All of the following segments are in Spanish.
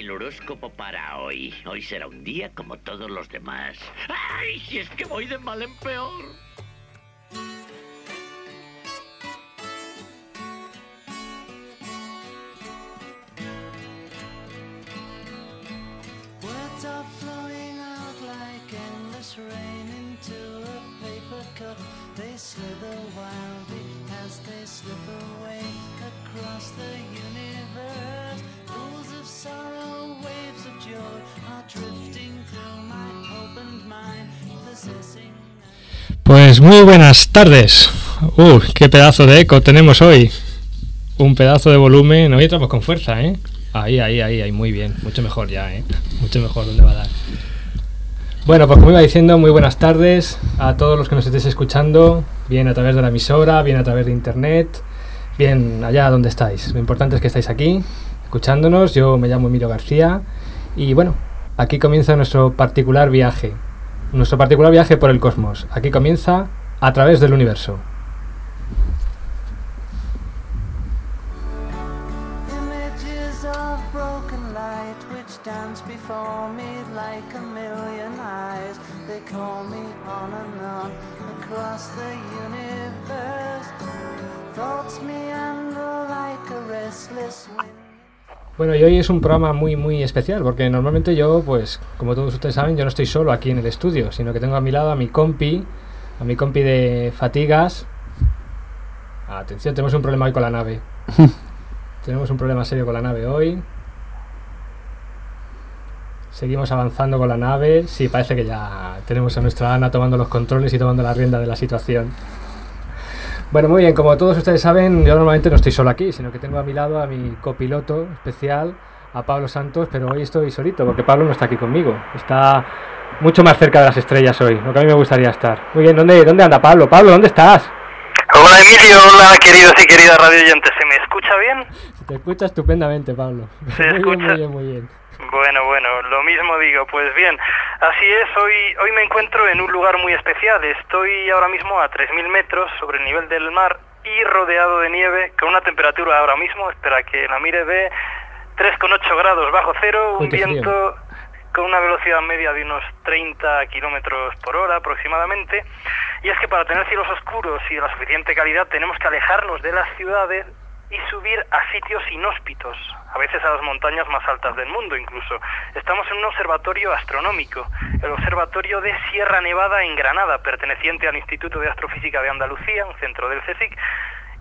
el horóscopo para hoy. Hoy será un día como todos los demás. ¡Ay, si es que voy de mal en peor! Muy buenas tardes. Uh, qué pedazo de eco tenemos hoy. Un pedazo de volumen. Hoy entramos con fuerza, ¿eh? Ahí, ahí, ahí, ahí, muy bien. Mucho mejor ya, ¿eh? Mucho mejor, ¿dónde va a dar? Bueno, pues como iba diciendo, muy buenas tardes a todos los que nos estéis escuchando, bien a través de la emisora, bien a través de internet, bien allá donde estáis. Lo importante es que estáis aquí, escuchándonos. Yo me llamo Emilio García y bueno, aquí comienza nuestro particular viaje. Nuestro particular viaje por el cosmos. Aquí comienza a través del universo. Bueno, y hoy es un programa muy, muy especial, porque normalmente yo, pues, como todos ustedes saben, yo no estoy solo aquí en el estudio, sino que tengo a mi lado a mi compi, a mi compi de fatigas. Atención, tenemos un problema hoy con la nave. tenemos un problema serio con la nave hoy. Seguimos avanzando con la nave. Sí, parece que ya tenemos a nuestra Ana tomando los controles y tomando la rienda de la situación. Bueno, muy bien, como todos ustedes saben, yo normalmente no estoy solo aquí, sino que tengo a mi lado a mi copiloto especial, a Pablo Santos, pero hoy estoy solito, porque Pablo no está aquí conmigo. Está mucho más cerca de las estrellas hoy, lo que a mí me gustaría estar. Muy bien, ¿dónde, dónde anda Pablo? Pablo, ¿dónde estás? Hola Emilio, hola queridos y queridas radio oyentes, ¿se me escucha bien? Se te escucha estupendamente, Pablo. Se muy bien, escucha. muy bien, muy bien. Bueno, bueno, lo mismo digo, pues bien, así es, hoy, hoy me encuentro en un lugar muy especial, estoy ahora mismo a 3.000 metros sobre el nivel del mar y rodeado de nieve, con una temperatura ahora mismo, espera que la mire, de 3,8 grados bajo cero, un viento con una velocidad media de unos 30 kilómetros por hora aproximadamente. Y es que para tener cielos oscuros y de la suficiente calidad tenemos que alejarnos de las ciudades y subir a sitios inhóspitos, a veces a las montañas más altas del mundo incluso. Estamos en un observatorio astronómico, el Observatorio de Sierra Nevada en Granada, perteneciente al Instituto de Astrofísica de Andalucía, un centro del CSIC,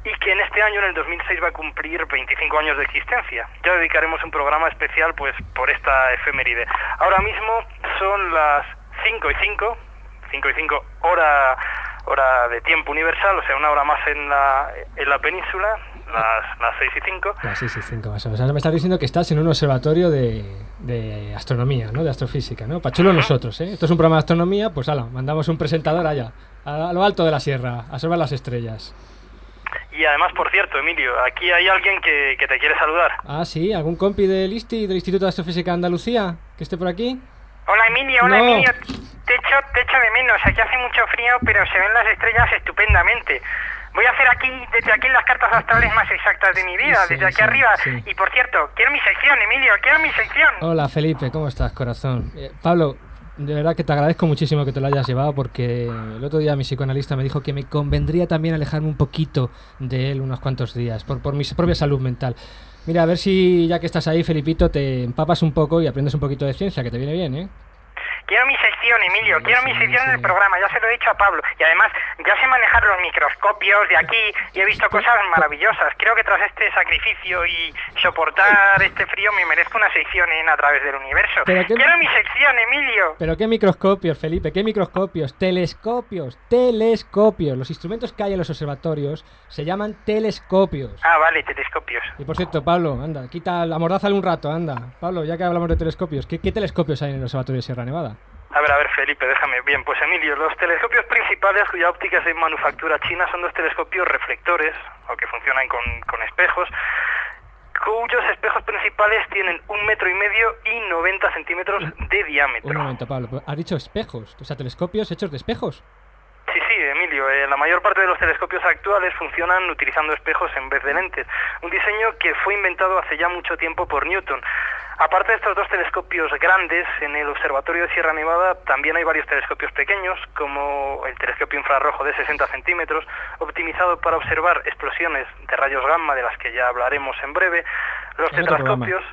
y que en este año, en el 2006, va a cumplir 25 años de existencia. Ya dedicaremos un programa especial pues por esta efeméride. Ahora mismo son las 5 y 5, 5 y 5 hora, hora de tiempo universal, o sea, una hora más en la, en la península, las, las 6 y 5. Ah, sí, sí, cinco más o menos. Ahora me estás diciendo que estás en un observatorio de, de astronomía, ¿no? De astrofísica, ¿no? Pachulo nosotros, ¿eh? Esto es un programa de astronomía, pues ala, mandamos un presentador allá, a, a lo alto de la sierra, a observar las estrellas. Y además, por cierto, Emilio, aquí hay alguien que, que te quiere saludar. Ah, sí, ¿algún compi del ISTI, del Instituto de Astrofísica de Andalucía, que esté por aquí? Hola Emilio, hola No. Emilio. Te echo, te echo de menos. Aquí hace mucho frío, pero se ven las estrellas estupendamente. Voy a hacer aquí, desde aquí, las cartas astrales más exactas de mi vida, Sí, desde aquí sí, arriba. sí. Y por cierto, quiero mi sección, Emilio, quiero mi sección. Hola Felipe, ¿cómo estás, corazón? Eh, Pablo, de verdad que te agradezco muchísimo que te lo hayas llevado porque el otro día mi psicoanalista me dijo que me convendría también alejarme un poquito de él unos cuantos días, por, por mi propia salud mental. Mira, a ver si ya que estás ahí, Felipito, te empapas un poco y aprendes un poquito de ciencia, que te viene bien, ¿eh? Quiero mi sección, Emilio, quiero mi sección sí. del programa, ya se lo he dicho a Pablo. Y además, ya sé manejar los microscopios de aquí y he visto cosas maravillosas. Creo que tras este sacrificio y soportar este frío me merezco una sección en A través del universo. Pero qué- Quiero mi sección, Emilio. Pero qué microscopios, Felipe, qué microscopios, telescopios, telescopios. Los instrumentos que hay en los observatorios se llaman telescopios. Ah, vale, telescopios. Y por cierto, Pablo, anda, quita, amordázale un rato, anda. Pablo, ya que hablamos de telescopios, ¿qué, qué telescopios hay en el Observatorio de Sierra Nevada? A ver, a ver, Felipe, déjame. Bien, pues Emilio, los telescopios principales cuya óptica es de manufactura china son dos telescopios reflectores, o que funcionan con, con espejos, cuyos espejos principales tienen un metro y medio y 90 centímetros de diámetro. Un momento, Pablo, has dicho espejos, o sea, telescopios hechos de espejos. Emilio. eh, la mayor parte de los telescopios actuales funcionan utilizando espejos en vez de lentes. Un diseño que fue inventado hace ya mucho tiempo por Newton. Aparte de estos dos telescopios grandes, en el Observatorio de Sierra Nevada también hay varios telescopios pequeños, como el telescopio infrarrojo de 60 centímetros, optimizado para observar explosiones de rayos gamma, de las que ya hablaremos en breve, los En otro tetrascopios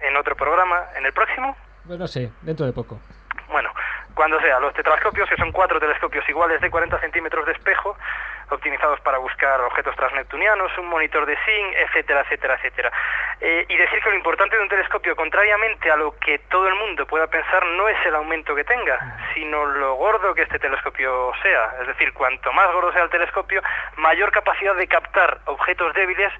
en otro programa, en el próximo. Pues no sé, dentro de poco. Bueno, cuando sea, los tetrascopios, que son cuatro telescopios iguales de 40 centímetros de espejo, optimizados para buscar objetos transneptunianos, un monitor de SIN, etcétera, etcétera, etcétera. Eh, y decir que lo importante de un telescopio, contrariamente a lo que todo el mundo pueda pensar, no es el aumento que tenga, sino lo gordo que este telescopio sea. Es decir, cuanto más gordo sea el telescopio, mayor capacidad de captar objetos débiles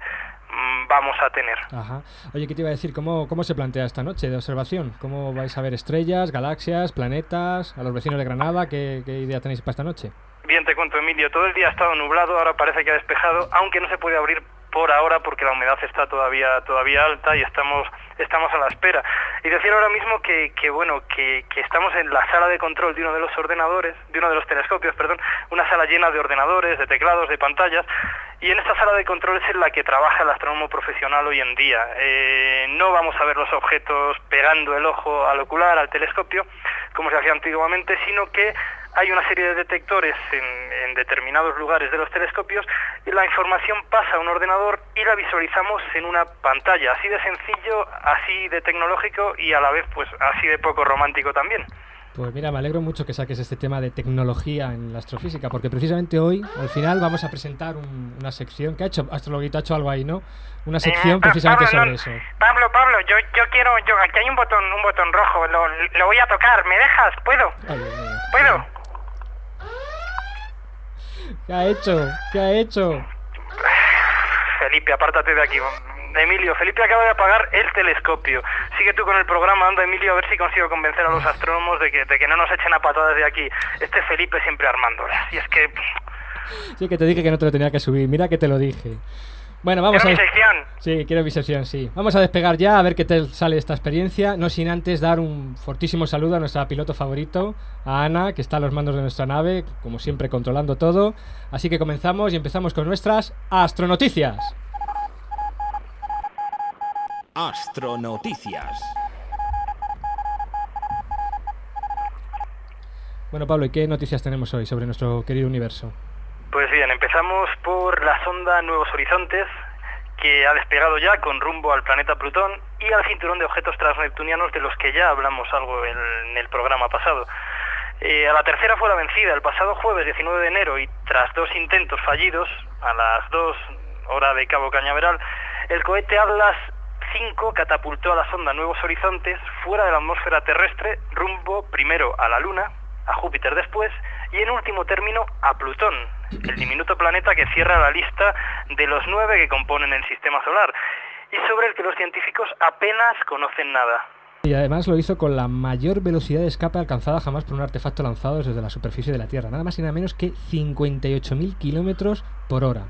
vamos a tener. Ajá. Oye, ¿qué te iba a decir? ¿Cómo, ¿Cómo se plantea esta noche de observación? ¿Cómo vais a ver estrellas, galaxias, planetas? ¿A los vecinos de Granada? ¿Qué, qué idea tenéis para esta noche? Bien, te cuento, Emilio, todo el día ha estado nublado, ahora parece que ha despejado, aunque no se puede abrir por ahora porque la humedad está todavía todavía alta y estamos estamos a la espera. Y decir ahora mismo que, que bueno, que, estamos en la sala de control de uno de los ordenadores, de uno de los telescopios, perdón, una sala llena de ordenadores, de teclados, de pantallas, y en esta sala de control es en la que trabaja el astrónomo profesional hoy en día. Eh, no vamos a ver los objetos pegando el ojo al ocular, al telescopio, como se hacía antiguamente, sino que hay una serie de detectores en, en, determinados lugares de los telescopios y la información pasa a un ordenador y la visualizamos en una pantalla, así de sencillo, así de tecnológico y a la vez pues así de poco romántico también. Pues mira, me alegro mucho que saques este tema de tecnología en la astrofísica, porque precisamente hoy, al final, vamos a presentar un- una sección que ha hecho, Astrologuito ha hecho algo ahí, ¿no? Una sección Eh, Pa- precisamente Pablo, sobre no, eso. Pablo, Pablo, yo, yo quiero, yo, aquí hay un botón, un botón rojo, lo, lo voy a tocar, ¿me dejas? ¿Puedo? Ay. ¿Puedo? ¿Qué ha hecho? ¿Qué ha hecho? Felipe, apártate de aquí. Emilio, Felipe acaba de apagar el telescopio. Sigue tú con el programa, anda Emilio, a ver si consigo convencer a los astrónomos de que, de que no nos echen a patadas de aquí. Este Felipe siempre armándolas. Y es que... Sí, que te dije que no te lo tenía que subir. Mira que te lo dije. Bueno, vamos Quiero a... mi sección. Sí, quiero mi sección, sí. Vamos a despegar ya, a ver qué tal sale esta experiencia. No sin antes dar un fortísimo saludo a nuestra piloto favorito, a Ana, que está a los mandos de nuestra nave, como siempre controlando todo. Así que comenzamos y empezamos con nuestras astronoticias. Astronoticias. Bueno, Pablo, ¿y qué noticias tenemos hoy sobre nuestro querido universo? Pues bien, empezamos por la sonda Nuevos Horizontes, que ha despegado ya con rumbo al planeta Plutón y al cinturón de objetos transneptunianos de los que ya hablamos algo en, el programa pasado. Eh, a la tercera fue la vencida el pasado jueves 19 de enero y tras dos intentos fallidos, a las 2 hora de Cabo Cañaveral, el cohete Atlas 5 catapultó a la sonda Nuevos Horizontes fuera de la atmósfera terrestre rumbo primero a la Luna, a Júpiter después y en último término a Plutón, el diminuto planeta que cierra la lista de los nueve que componen el sistema solar y sobre el que los científicos apenas conocen nada. Y además lo hizo con la mayor velocidad de escape alcanzada jamás por un artefacto lanzado desde la superficie de la Tierra, nada más y nada menos que 58.000 kilómetros por hora.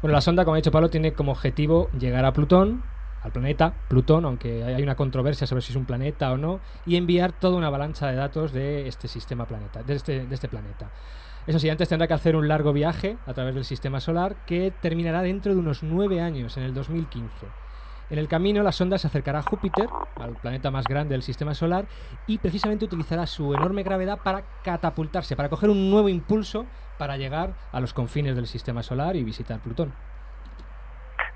Bueno, la sonda, como ha dicho Pablo, tiene como objetivo llegar a Plutón, al planeta Plutón, aunque hay una controversia sobre si es un planeta o no, y enviar toda una avalancha de datos de este sistema planeta, de este, de este planeta. Eso sí, antes tendrá que hacer un largo viaje a través del sistema solar que terminará dentro de unos nueve años, en el 2015. En el camino, la sonda se acercará a Júpiter, al planeta más grande del sistema solar, y precisamente utilizará su enorme gravedad para catapultarse, para coger un nuevo impulso para llegar a los confines del sistema solar y visitar Plutón.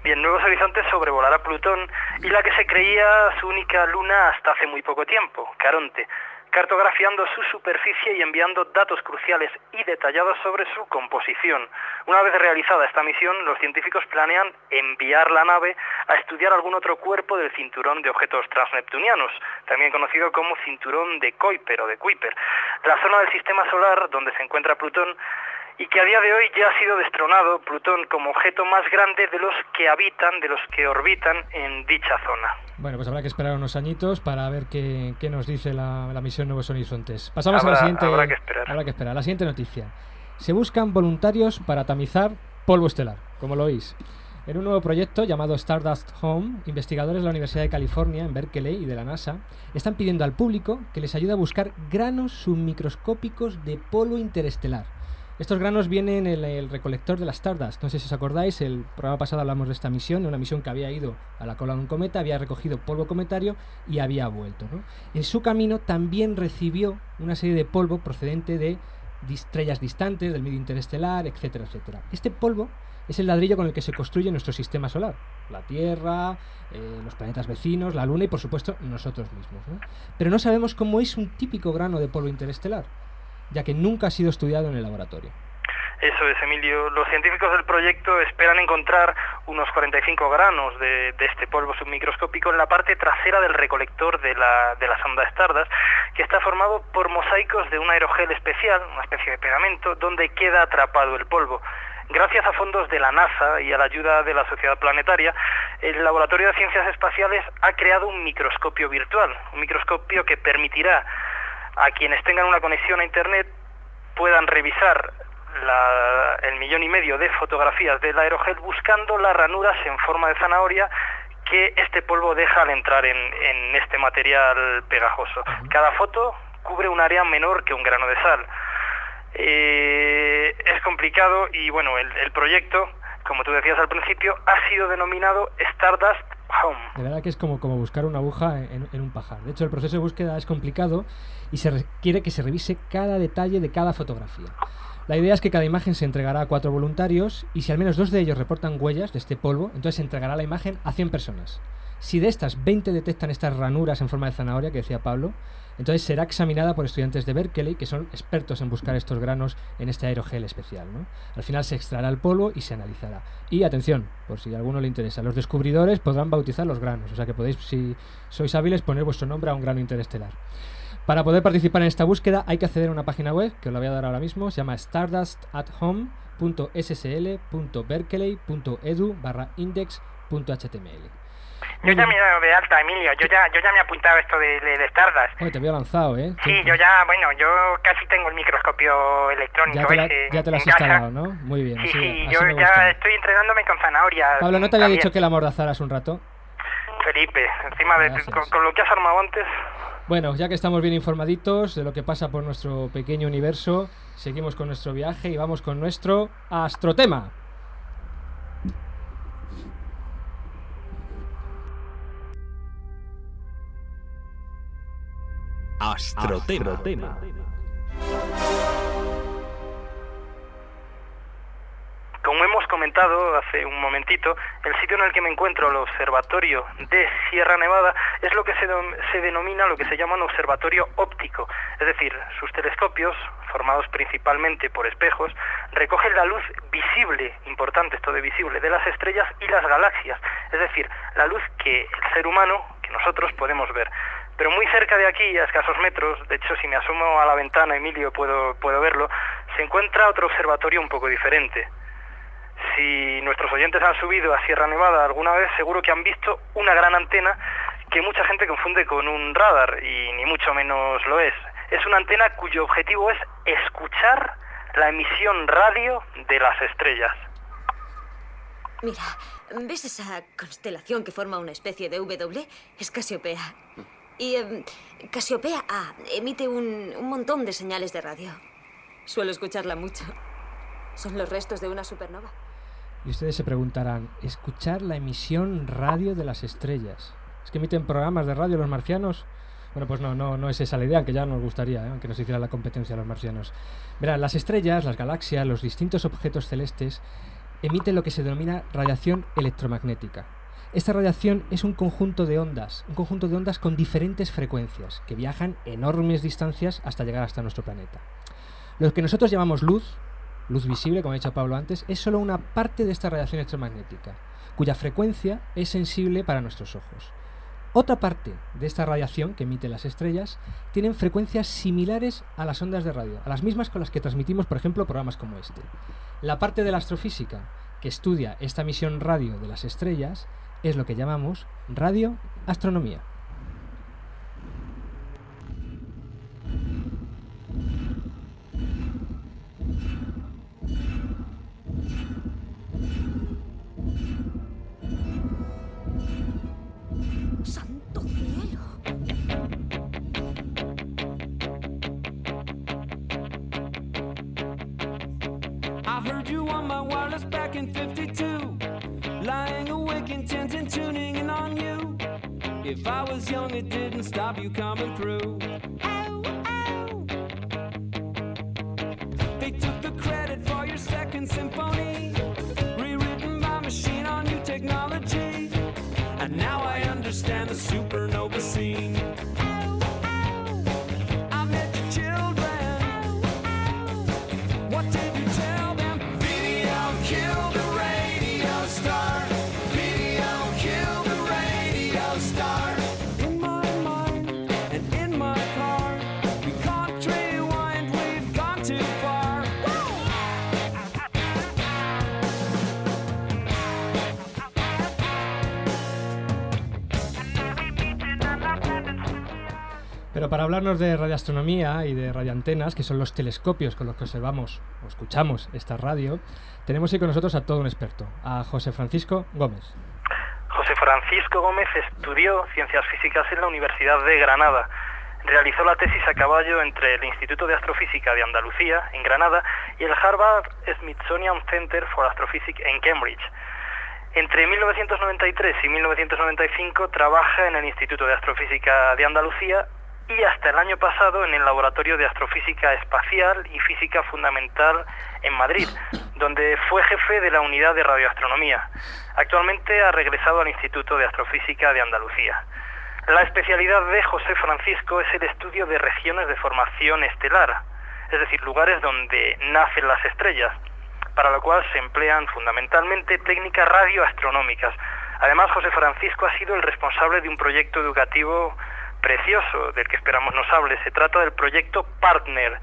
Bien, Nuevos Horizontes sobrevolará Plutón y la que se creía su única luna hasta hace muy poco tiempo, Caronte, cartografiando su superficie y enviando datos cruciales y detallados sobre su composición. Una vez realizada esta misión, los científicos planean enviar la nave a estudiar algún otro cuerpo del cinturón de objetos transneptunianos, también conocido como cinturón de Kuiper o de Kuiper, la zona del sistema solar donde se encuentra Plutón y que a día de hoy ya ha sido destronado Plutón como objeto más grande de los que habitan, de los que orbitan en dicha zona. Bueno, pues habrá que esperar unos añitos para ver qué, qué nos dice la, la misión Nuevos Horizontes. Pasamos a la siguiente. habrá que esperar. Habrá que esperar. La siguiente noticia. Se buscan voluntarios para tamizar polvo estelar, como lo oís. En un nuevo proyecto llamado Stardust Home, investigadores de la Universidad de California en Berkeley y de la NASA están pidiendo al público que les ayude a buscar granos submicroscópicos de polvo interestelar. Estos granos vienen en el recolector de las Stardust. No sé si os acordáis, el programa pasado hablamos de esta misión, una misión que había ido a la cola de un cometa, había recogido polvo cometario y había vuelto. En su camino también recibió una serie de polvo procedente de estrellas distantes, del medio interestelar, etcétera, etcétera. Este polvo es el ladrillo con el que se construye nuestro sistema solar. La Tierra, eh, los planetas vecinos, la Luna y por supuesto nosotros mismos. ¿no? Pero no sabemos cómo es un típico grano de polvo interestelar, ya que nunca ha sido estudiado en el laboratorio. Eso es, Emilio. Los científicos del proyecto esperan encontrar unos 45 granos de, de, este polvo submicroscópico en la parte trasera del recolector de la, de la sonda que está formado por mosaicos de un aerogel especial, una especie de pegamento, donde queda atrapado el polvo. Gracias a fondos de la NASA y a la ayuda de la Sociedad Planetaria, el Laboratorio de Ciencias Espaciales ha creado un microscopio virtual, un microscopio que permitirá a quienes tengan una conexión a Internet puedan revisar la, el millón y medio de fotografías del aerogel buscando las ranuras en forma de zanahoria que este polvo deja al entrar en, en este material pegajoso. Cada foto cubre un área menor que un grano de sal. Eh, es complicado y bueno, el, el, proyecto, como tú decías al principio, ha sido denominado Stardust Home. De verdad que es como, como buscar una aguja en, en, un pajar. De hecho, el proceso de búsqueda es complicado y se requiere que se revise cada detalle de cada fotografía. La idea es que cada imagen se entregará a cuatro voluntarios y si al menos dos de ellos reportan huellas de este polvo, entonces se entregará la imagen a 100 personas. Si de estas 20 detectan estas ranuras en forma de zanahoria que decía Pablo, entonces será examinada por estudiantes de Berkeley que son expertos en buscar estos granos en este aerogel especial. ¿no? Al final se extraerá el polvo y se analizará. Y atención, por si a alguno le interesa, los descubridores podrán bautizar los granos, o sea que podéis, si sois hábiles, poner vuestro nombre a un grano interestelar. Para poder participar en esta búsqueda hay que acceder a una página web que os la voy a dar ahora mismo, se llama stardustathome.ssl.berkeley.edu barra index.html. Yo ya me he dado de alta, Emilio. Yo ya, yo ya me he apuntado esto de, de, de Stardust. Oye, te había lanzado, ¿eh? Sí, yo ya, bueno, yo casi tengo el microscopio electrónico ya te, la, ese ya te lo has instalado, ¿no? Muy bien. Sí, sí, yo ya gusta. estoy entrenándome con zanahoria. Pablo, ¿no te había también. dicho que la amordazaras un rato? Felipe, encima de con, con lo que has armado antes. Bueno, ya que estamos bien informaditos de lo que pasa por nuestro pequeño universo, seguimos con nuestro viaje y vamos con nuestro astrotema. Astrotema. Como comentado hace un momentito, el sitio en el que me encuentro, el observatorio de Sierra Nevada, es lo que se, se denomina lo que se llama un observatorio óptico. Es decir, sus telescopios, formados principalmente por espejos, recogen la luz visible, importante esto de visible, de las estrellas y las galaxias. Es decir, la luz que el ser humano, que nosotros podemos ver. Pero muy cerca de aquí, a escasos metros, de hecho si me asomo a la ventana, Emilio, puedo, puedo verlo, se encuentra otro observatorio un poco diferente. Si nuestros oyentes han subido a Sierra Nevada alguna vez, seguro que han visto una gran antena que mucha gente confunde con un radar y ni mucho menos lo es. Es una antena cuyo objetivo es escuchar la emisión radio de las estrellas. Mira, ¿ves esa constelación que forma una especie de W? Es Casiopea. Y em, Casiopea A emite un, un montón de señales de radio. Suelo escucharla mucho. Son los restos de una supernova. Y ustedes se preguntarán, ¿escuchar la emisión radio de las estrellas? ¿Es que emiten programas de radio los marcianos? Bueno, pues no, no, no es esa la idea, aunque ya nos gustaría, ¿eh? aunque nos hiciera la competencia a los marcianos. Verán, las estrellas, las galaxias, los distintos objetos celestes emiten lo que se denomina radiación electromagnética. Esta radiación es un conjunto de ondas, un conjunto de ondas con diferentes frecuencias, que viajan enormes distancias hasta llegar hasta nuestro planeta. Lo que nosotros llamamos luz, luz visible, como ha dicho Pablo antes, es solo una parte de esta radiación electromagnética, cuya frecuencia es sensible para nuestros ojos. Otra parte de esta radiación que emiten las estrellas tienen frecuencias similares a las ondas de radio, a las mismas con las que transmitimos, por ejemplo, programas como este. La parte de la astrofísica que estudia esta emisión radio de las estrellas es lo que llamamos radioastronomía. You on my wireless back in 52. Lying awake, intent and tuning in on you. If I was young, it didn't stop you coming through. Pero para hablarnos de radioastronomía y de radioantenas, que son los telescopios con los que observamos o escuchamos esta radio, tenemos hoy con nosotros a todo un experto, a José Francisco Gómez. José Francisco Gómez estudió ciencias físicas en la Universidad de Granada. Realizó la tesis a caballo entre el Instituto de Astrofísica de Andalucía, en Granada, y el Harvard Smithsonian Center for Astrophysics en Cambridge. Entre 1993 y 1995 trabaja en el Instituto de Astrofísica de Andalucía y hasta el año pasado en el Laboratorio de Astrofísica Espacial y Física Fundamental en Madrid, donde fue jefe de la unidad de radioastronomía. Actualmente ha regresado al Instituto de Astrofísica de Andalucía. La especialidad de José Francisco es el estudio de regiones de formación estelar, es decir, lugares donde nacen las estrellas, para lo cual se emplean fundamentalmente técnicas radioastronómicas. Además, José Francisco ha sido el responsable de un proyecto educativo precioso del que esperamos nos hable. Se trata del proyecto Partner,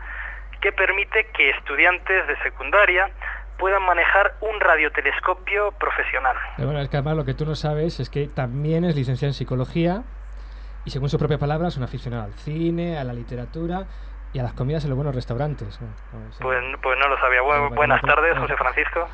que permite que estudiantes de secundaria puedan manejar un radiotelescopio profesional. Bueno, es que además lo que tú no sabes es que también es licenciado en psicología y según sus propias palabras, un aficionado al cine, a la literatura y a las comidas en los buenos restaurantes. ¿no? Pues, sí. Pues, pues no lo sabía. Bu- buenas tardes. José Francisco.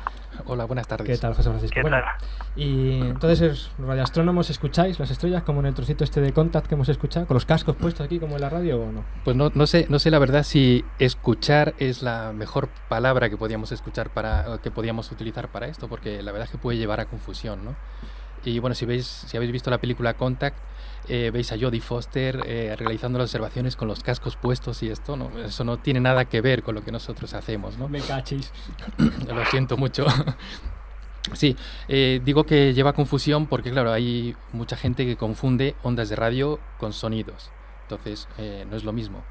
Hola, buenas tardes. ¿Qué tal, José Francisco? ¿Qué Bueno, tal? y entonces, ¿es radioastrónomos escucháis las estrellas como en el trocito este de Contact que hemos escuchado, con los cascos puestos aquí como en la radio o no? Pues no, no sé, no sé la verdad si escuchar es la mejor palabra que podíamos escuchar para, que podíamos utilizar para esto, porque la verdad es que puede llevar a confusión, ¿no? Y bueno, si veis, si habéis visto la película Contact, eh, veis a Jodie Foster eh, realizando las observaciones con los cascos puestos y esto, ¿no? Eso no tiene nada que ver con lo que nosotros hacemos, ¿no? Me cachis. Lo siento mucho. Sí, eh, digo que lleva confusión porque, claro, hay mucha gente que confunde ondas de radio con sonidos. Entonces, eh, no es lo mismo.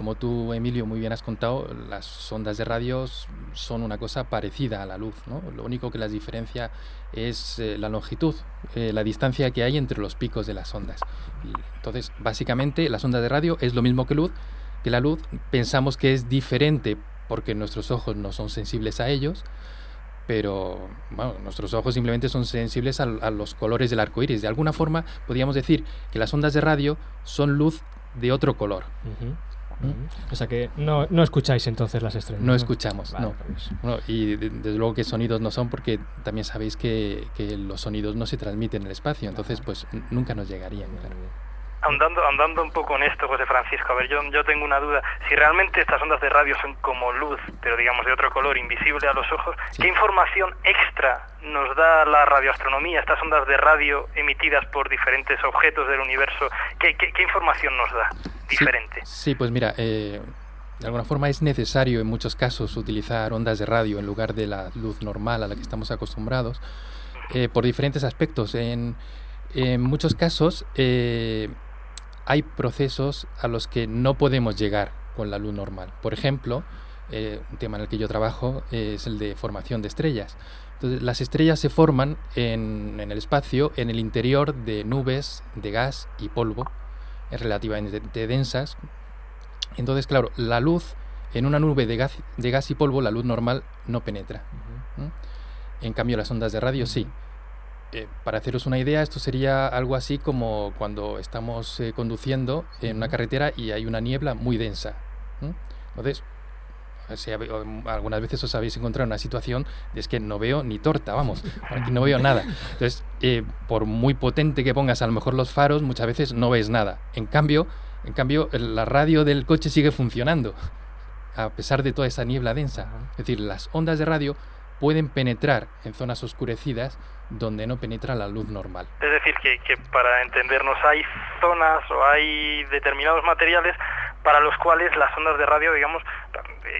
Como tú, Emilio, muy bien has contado, las ondas de radio son una cosa parecida a la luz. Lo único que las diferencia es eh, la longitud, eh, la distancia que hay entre los picos de las ondas. Entonces, básicamente, las ondas de radio es lo mismo que luz, que la luz pensamos que es diferente porque nuestros ojos no son sensibles a ellos, pero nuestros ojos simplemente son sensibles a, los colores del arco iris. De alguna forma, podríamos decir que las ondas de radio son luz de otro color. Ujú. O sea que no, no escucháis entonces las estrellas. No escuchamos, Vale, no. pues. Y de- desde luego que sonidos no son porque también sabéis que, que los sonidos no se transmiten en el espacio, entonces pues nunca nos llegarían. claro. Andando, andando un poco en esto, José Francisco, a ver, yo, yo tengo una duda. Si realmente estas ondas de radio son como luz, pero digamos de otro color, invisible a los ojos, Sí. ¿qué información extra nos da la radioastronomía, estas ondas de radio emitidas por diferentes objetos del universo? ¿Qué, qué, qué información nos da Sí, diferente? Sí, pues mira, eh, de alguna forma es necesario en muchos casos utilizar ondas de radio en lugar de la luz normal a la que estamos acostumbrados, eh, por diferentes aspectos. En, en muchos casos eh, hay procesos a los que no podemos llegar con la luz normal. Por ejemplo, eh, un tema en el que yo trabajo eh, es el de formación de estrellas. Entonces, las estrellas se forman en, en el espacio, en el interior de nubes de gas y polvo, relativamente densas. Entonces, claro, la luz en una nube de gas, de gas y polvo, la luz normal no penetra. En cambio, las ondas de radio sí. Eh, para haceros una idea, esto sería algo así como cuando estamos eh, conduciendo en una carretera y hay una niebla muy densa. ¿m? Entonces, si habe- algunas veces os habéis encontrado en una situación de es que no veo ni torta, vamos, aquí no veo nada. Entonces, eh, por muy potente que pongas a lo mejor los faros, muchas veces no ves nada. En cambio, en cambio, la radio del coche sigue funcionando. a pesar de toda esa niebla densa. Es decir, las ondas de radio pueden penetrar en zonas oscurecidas donde no penetra la luz normal. Es decir, que, que para entendernos hay zonas o hay determinados materiales para los cuales las ondas de radio, digamos,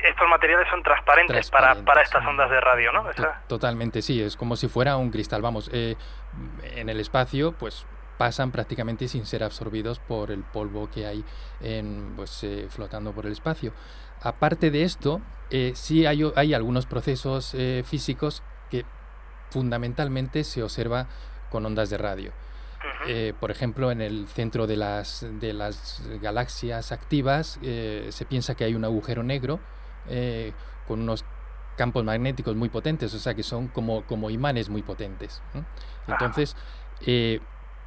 estos materiales son transparentes, para, para estas ondas de radio, ¿no? Esa- Totalmente, sí, es como si fuera un cristal. Vamos, eh, en el espacio, pues pasan prácticamente sin ser absorbidos por el polvo que hay en, pues, eh, flotando por el espacio. Aparte de esto, eh, sí hay, hay algunos procesos eh, físicos fundamentalmente se observa con ondas de radio. Eh, por ejemplo, en el centro de las, de las galaxias activas eh, se piensa que hay un agujero negro eh, con unos campos magnéticos muy potentes, o sea que son como, como imanes muy potentes. Entonces,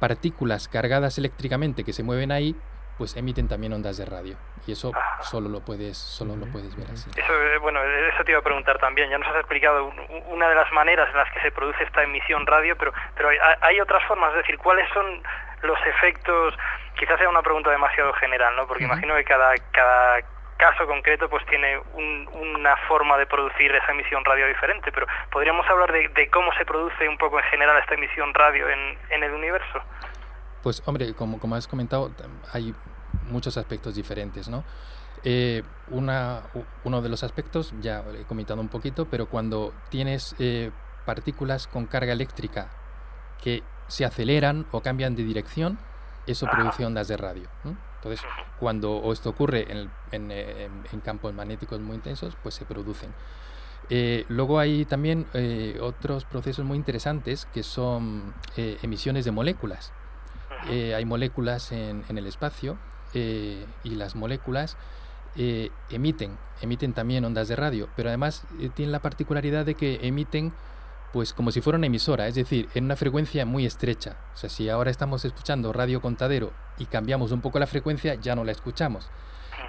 partículas cargadas eléctricamente que se mueven ahí, pues emiten también ondas de radio. Y eso solo lo puedes, solo lo puedes ver así. Eso, eh, bueno, eso te iba a preguntar también. Ya nos has explicado un- un- una de las maneras en las que se produce esta emisión radio, pero, pero hay, hay otras formas. Es decir, ¿cuáles son los efectos? Quizás sea una pregunta demasiado general, ¿no? Porque imagino que cada, cada caso concreto pues tiene un- una forma de producir esa emisión radio diferente, pero podríamos hablar de, de cómo se produce un poco en general esta emisión radio en, en el universo. Pues hombre, como, como has comentado, hay muchos aspectos diferentes, ¿no? Eh, una, uno de los aspectos, ya he comentado un poquito, pero cuando tienes eh, partículas con carga eléctrica que se aceleran o cambian de dirección, eso produce ondas de radio. Entonces, cuando esto ocurre en, campos magnéticos muy intensos, pues se producen. Eh, luego hay también otros procesos muy interesantes que son emisiones de moléculas. Eh, hay moléculas en, en el espacio eh, y las moléculas eh, emiten, emiten también ondas de radio, pero además tienen la particularidad de que emiten pues como si fuera una emisora, es decir, en una frecuencia muy estrecha. O sea, si ahora estamos escuchando radio contadero y cambiamos un poco la frecuencia, ya no la escuchamos.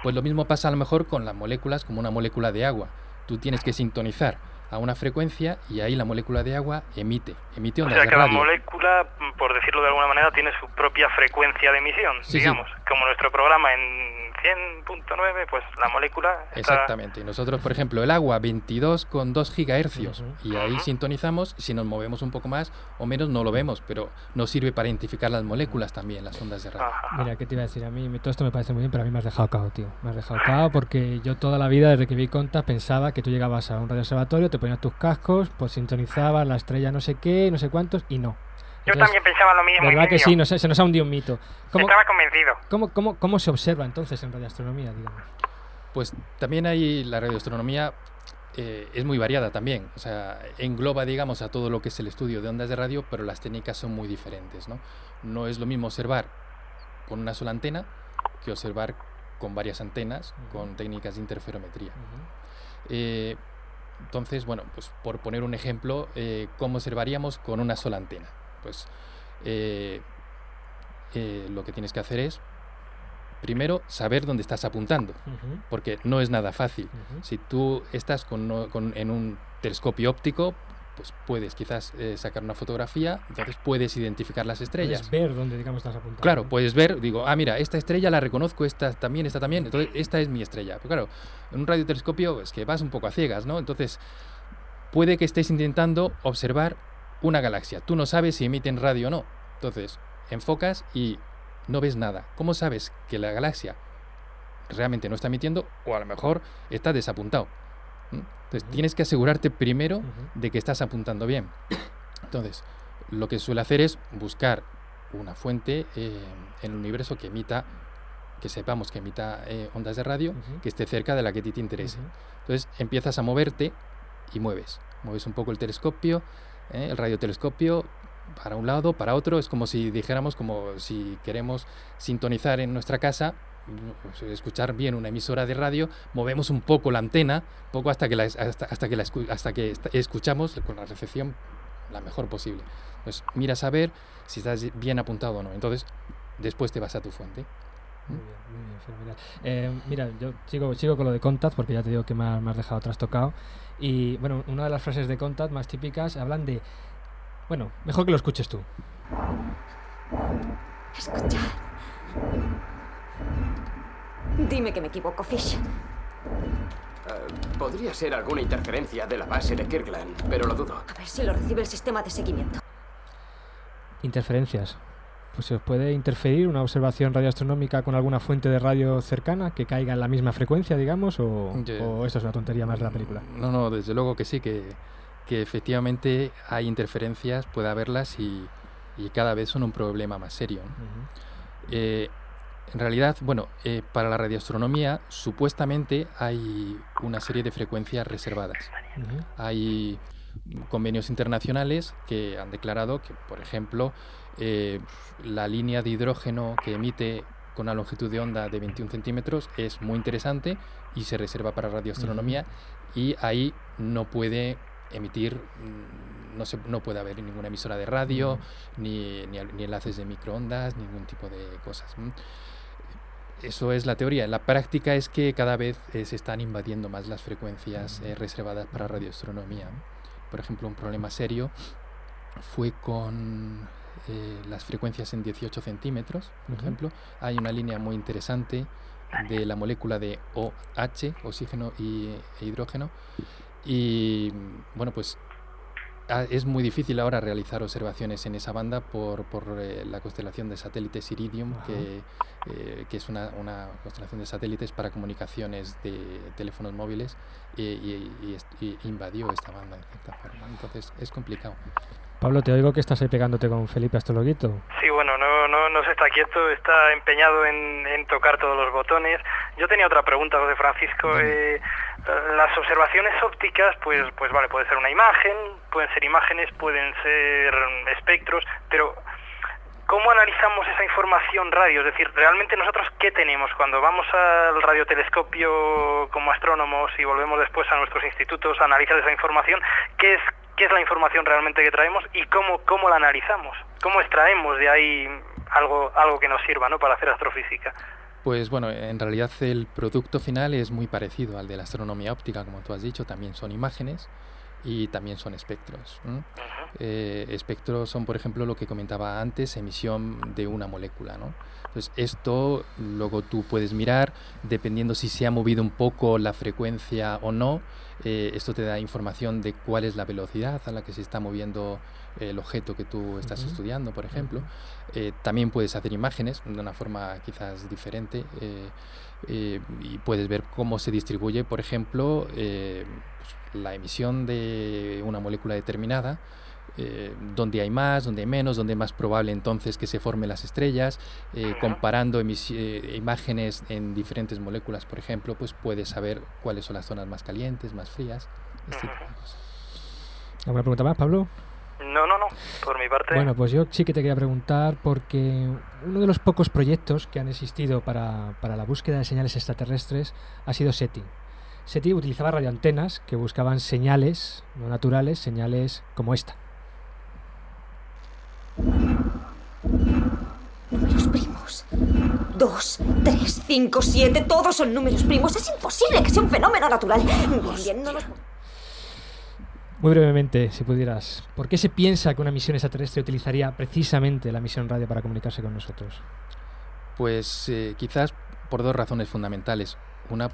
Pues lo mismo pasa a lo mejor con las moléculas como una molécula de agua. Tú tienes que sintonizar a una frecuencia y ahí la molécula de agua emite, emite O ondas sea, de cada radio. molécula, por decirlo de alguna manera, tiene su propia frecuencia de emisión, Sí, sí. digamos. Como nuestro programa en 100.9, pues la molécula está... Exactamente. Nosotros, por ejemplo, el agua 22,2 gigahercios y ahí sintonizamos. Si nos movemos un poco más o menos no lo vemos, pero nos sirve para identificar las moléculas también, las ondas de radio. Mira, ¿qué te iba a decir? A mí todo esto me parece muy bien, pero a mí me has dejado cao, tío. Me has dejado cao porque yo toda la vida, desde que vi Contas, pensaba que tú llegabas a un radioobservatorio, te ponías tus cascos, pues sintonizabas la estrella no sé qué, no sé cuántos, y no. Yo también pensaba lo mismo. ¿Verdad que sí? Se nos ha hundido un mito. ¿Cómo, Estaba convencido. cómo, cómo, cómo se observa entonces en radioastronomía, digamos? Pues también hay la radioastronomía eh, es muy variada también, o sea, engloba, digamos, a todo lo que es el estudio de ondas de radio, pero las técnicas son muy diferentes, ¿no? No es lo mismo observar con una sola antena que observar con varias antenas, con técnicas de interferometría. Eh, entonces, bueno, pues por poner un ejemplo, eh, ¿cómo observaríamos con una sola antena? Pues eh, eh, lo que tienes que hacer es, primero, saber dónde estás apuntando, porque no es nada fácil. Si tú estás con, no- con- en un telescopio óptico, pues puedes quizás eh, sacar una fotografía, entonces puedes identificar las estrellas. Puedes ver dónde, digamos, estás apuntando. Claro, ¿no? puedes ver, digo, ah, mira, esta estrella la reconozco, esta también, esta también, entonces esta es mi estrella. Pero claro, en un radiotelescopio es que vas un poco a ciegas, ¿no? Entonces, puede que estés intentando observar una galaxia. Tú no sabes si emiten radio o no. Entonces, enfocas y no ves nada. ¿Cómo sabes que la galaxia realmente no está emitiendo o a lo mejor está desapuntado? ¿Mm? Entonces, tienes que asegurarte primero de que estás apuntando bien. Entonces, lo que suele hacer es buscar una fuente eh, en el universo que emita, que sepamos que emita eh, ondas de radio, que esté cerca de la que a ti te interese. Entonces empiezas a moverte y mueves. Mueves un poco el telescopio, eh, el radiotelescopio, para un lado, para otro. Es como si dijéramos, como si queremos sintonizar en nuestra casa, mm, pues, escuchar bien una emisora de radio, movemos un poco la antena, poco hasta que la, hasta, hasta que hasta que escuchamos con la recepción la mejor posible. Entonces miras a ver si estás bien apuntado o no. Entonces después te vas a tu fuente. Muy bien, muy bien, fenomenal. Eh, mira, yo sigo, sigo con lo de Contact porque ya te digo que me, ha- me has dejado trastocado. Y bueno, una de las frases de Contact más típicas hablan de. Bueno, mejor que lo escuches tú. Escuchad. Dime que me equivoco, Fish. Eh, podría ser alguna interferencia de la base de Kirkland, pero lo dudo. A ver si lo recibe el sistema de seguimiento. Interferencias. Pues se os puede interferir una observación radioastronómica con alguna fuente de radio cercana que caiga en la misma frecuencia, digamos, o, Ye- o esto es una tontería más de la película. No, no, desde luego que sí, que, que efectivamente hay interferencias, puede haberlas y, y cada vez son un problema más serio. Eh, en realidad, bueno, eh, para la radioastronomía supuestamente hay una serie de frecuencias reservadas. Hay convenios internacionales que han declarado que, por ejemplo, eh, la línea de hidrógeno que emite con una longitud de onda de 21 centímetros es muy interesante y se reserva para radioastronomía y ahí no puede emitir, mm, no, se, no puede haber ninguna emisora de radio, ni, ni, ni enlaces de microondas, ningún tipo de cosas. Eso es la teoría. La práctica es que cada vez eh, se están invadiendo más las frecuencias eh, reservadas para radioastronomía. Por ejemplo, un problema serio fue con eh, las frecuencias en 18 centímetros, por ejemplo. Hay una línea muy interesante de la molécula de OH, oxígeno y, e hidrógeno. Y bueno, pues es muy difícil ahora realizar observaciones en esa banda por, por eh, la constelación de satélites Iridium, que, eh, que es una, una constelación de satélites para comunicaciones de teléfonos móviles y, y- y y invadió esta banda de cierta forma. Entonces es complicado. Pablo, te oigo que estás ahí pegándote con Felipe Astrologuito. Sí, bueno, no, no, no se está quieto, está empeñado en, en tocar todos los botones. Yo tenía otra pregunta, José Francisco. Eh, las observaciones ópticas, pues, pues vale, puede ser una imagen, pueden ser imágenes, pueden ser espectros, pero ¿cómo analizamos esa información radio? Es decir, ¿realmente nosotros qué tenemos cuando vamos al radiotelescopio como astrónomos y volvemos después a nuestros institutos a analizar esa información? ¿Qué es, qué es la información realmente que traemos y cómo, cómo la analizamos? ¿Cómo extraemos de ahí algo, algo que nos sirva ¿no? para hacer astrofísica? Pues bueno, en realidad el producto final es muy parecido al de la astronomía óptica, como tú has dicho, también son imágenes y también son espectros. Eh, espectros son, por ejemplo, lo que comentaba antes, emisión de una molécula. ¿no? Entonces, esto luego tú puedes mirar, dependiendo si se ha movido un poco la frecuencia o no, eh, esto te da información de cuál es la velocidad a la que se está moviendo el objeto que tú estás estudiando, por ejemplo. Eh, también puedes hacer imágenes de una forma quizás diferente y puedes ver cómo se distribuye, por ejemplo, pues, la emisión de una molécula determinada, eh, donde hay más, donde hay menos, donde es más probable entonces que se formen las estrellas, eh, comparando emisi- eh, imágenes en diferentes moléculas, por ejemplo, pues puedes saber cuáles son las zonas más calientes, más frías, este tipo de cosas. ¿Alguna pregunta más, Pablo? No, no, no, por mi parte. Bueno, pues yo sí que te quería preguntar porque uno de los pocos proyectos que han existido para, para la búsqueda de señales extraterrestres ha sido SETI. SETI utilizaba radioantenas que buscaban señales no naturales, señales como esta. Números primos. Dos, tres, cinco, siete, todos son números primos. Es imposible que sea un fenómeno natural. Bien, bien, no nos... Muy brevemente, si pudieras, ¿por qué se piensa que una misión extraterrestre utilizaría precisamente la misión radio para comunicarse con nosotros? Pues eh, quizás por dos razones fundamentales. Una,